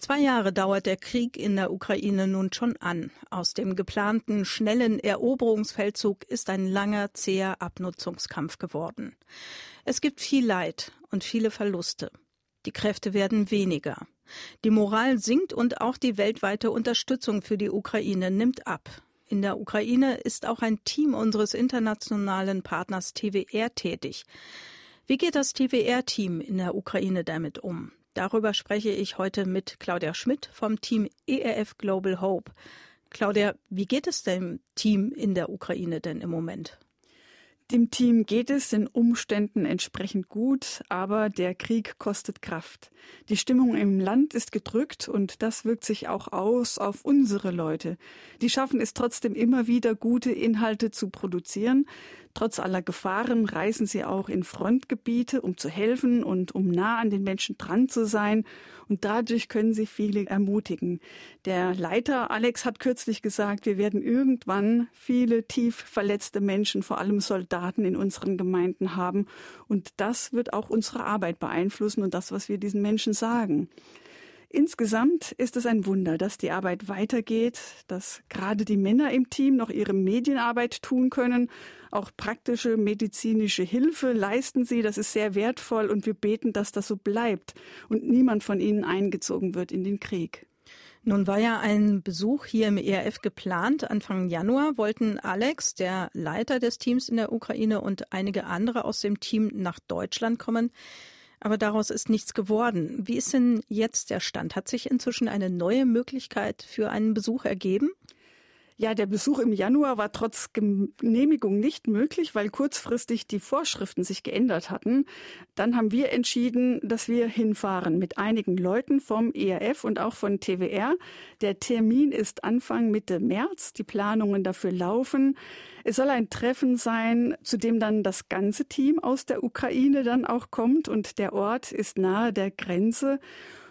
Zwei Jahre dauert der Krieg in der Ukraine nun schon an. Aus dem geplanten schnellen Eroberungsfeldzug ist ein langer, zäher Abnutzungskampf geworden. Es gibt viel Leid und viele Verluste. Die Kräfte werden weniger. Die Moral sinkt und auch die weltweite Unterstützung für die Ukraine nimmt ab. In der Ukraine ist auch ein Team unseres internationalen Partners TWR tätig. Wie geht das TWR-Team in der Ukraine damit um? Darüber spreche ich heute mit Claudia Schmidt vom Team ERF Global Hope. Claudia, wie geht es dem Team in der Ukraine denn im Moment? Dem Team geht es den Umständen entsprechend gut, aber der Krieg kostet Kraft. Die Stimmung im Land ist gedrückt und das wirkt sich auch aus auf unsere Leute. Die schaffen es trotzdem immer wieder, gute Inhalte zu produzieren. Trotz aller Gefahren reisen sie auch in Frontgebiete, um zu helfen und um nah an den Menschen dran zu sein. Und dadurch können sie viele ermutigen. Der Leiter Alex hat kürzlich gesagt, wir werden irgendwann viele tief verletzte Menschen, vor allem Soldaten in unseren Gemeinden haben. Und das wird auch unsere Arbeit beeinflussen und das, was wir diesen Menschen sagen. Insgesamt ist es ein Wunder, dass die Arbeit weitergeht, dass gerade die Männer im Team noch ihre Medienarbeit tun können. Auch praktische medizinische Hilfe leisten sie. Das ist sehr wertvoll und wir beten, dass das so bleibt und niemand von ihnen eingezogen wird in den Krieg. Nun war ja ein Besuch hier im ERF geplant. Anfang Januar wollten Alex, der Leiter des Teams in der Ukraine und einige andere aus dem Team nach Deutschland kommen aber daraus ist nichts geworden. Wie ist denn jetzt der Stand? Hat sich inzwischen eine neue Möglichkeit für einen Besuch ergeben? Ja, der Besuch im Januar war trotz Genehmigung nicht möglich, weil kurzfristig die Vorschriften sich geändert hatten. Dann haben wir entschieden, dass wir hinfahren mit einigen Leuten vom ERF und auch von TWR. Der Termin ist Anfang Mitte März. Die Planungen dafür laufen. Es soll ein Treffen sein, zu dem dann das ganze Team aus der Ukraine dann auch kommt und der Ort ist nahe der Grenze.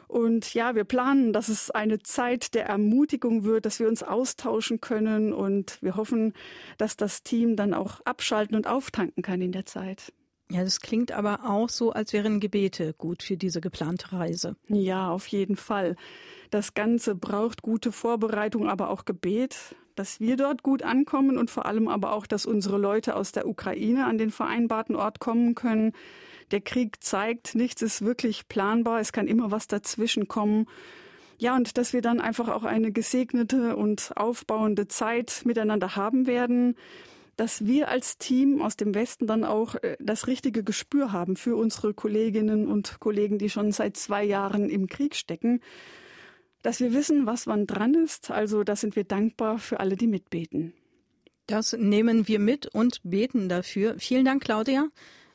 Und ja, wir planen, dass es eine Zeit der Ermutigung wird, dass wir uns austauschen können und wir hoffen, dass das Team dann auch abschalten und auftanken kann in der Zeit. Ja, das klingt aber auch so, als wären Gebete gut für diese geplante Reise. Ja, auf jeden Fall. Das Ganze braucht gute Vorbereitung, aber auch Gebet, dass wir dort gut ankommen und vor allem aber auch, dass unsere Leute aus der Ukraine an den vereinbarten Ort kommen können. Der Krieg zeigt, nichts ist wirklich planbar, es kann immer was dazwischen kommen. Ja, und dass wir dann einfach auch eine gesegnete und aufbauende Zeit miteinander haben werden dass wir als Team aus dem Westen dann auch äh, das richtige Gespür haben für unsere Kolleginnen und Kollegen, die schon seit zwei Jahren im Krieg stecken, dass wir wissen, was wann dran ist. Also da sind wir dankbar für alle, die mitbeten. Das nehmen wir mit und beten dafür. Vielen Dank, Claudia.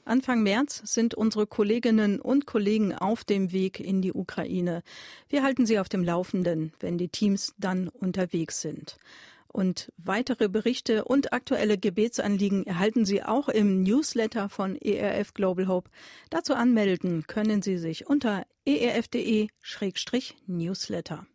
Anfang März sind unsere Kolleginnen und Kollegen auf dem Weg in die Ukraine. Wir halten Sie auf dem Laufenden, wenn die Teams dann unterwegs sind. Und weitere Berichte und aktuelle Gebetsanliegen erhalten Sie auch im Newsletter von ERF Global Hope. Dazu anmelden können Sie sich unter erf.de-newsletter.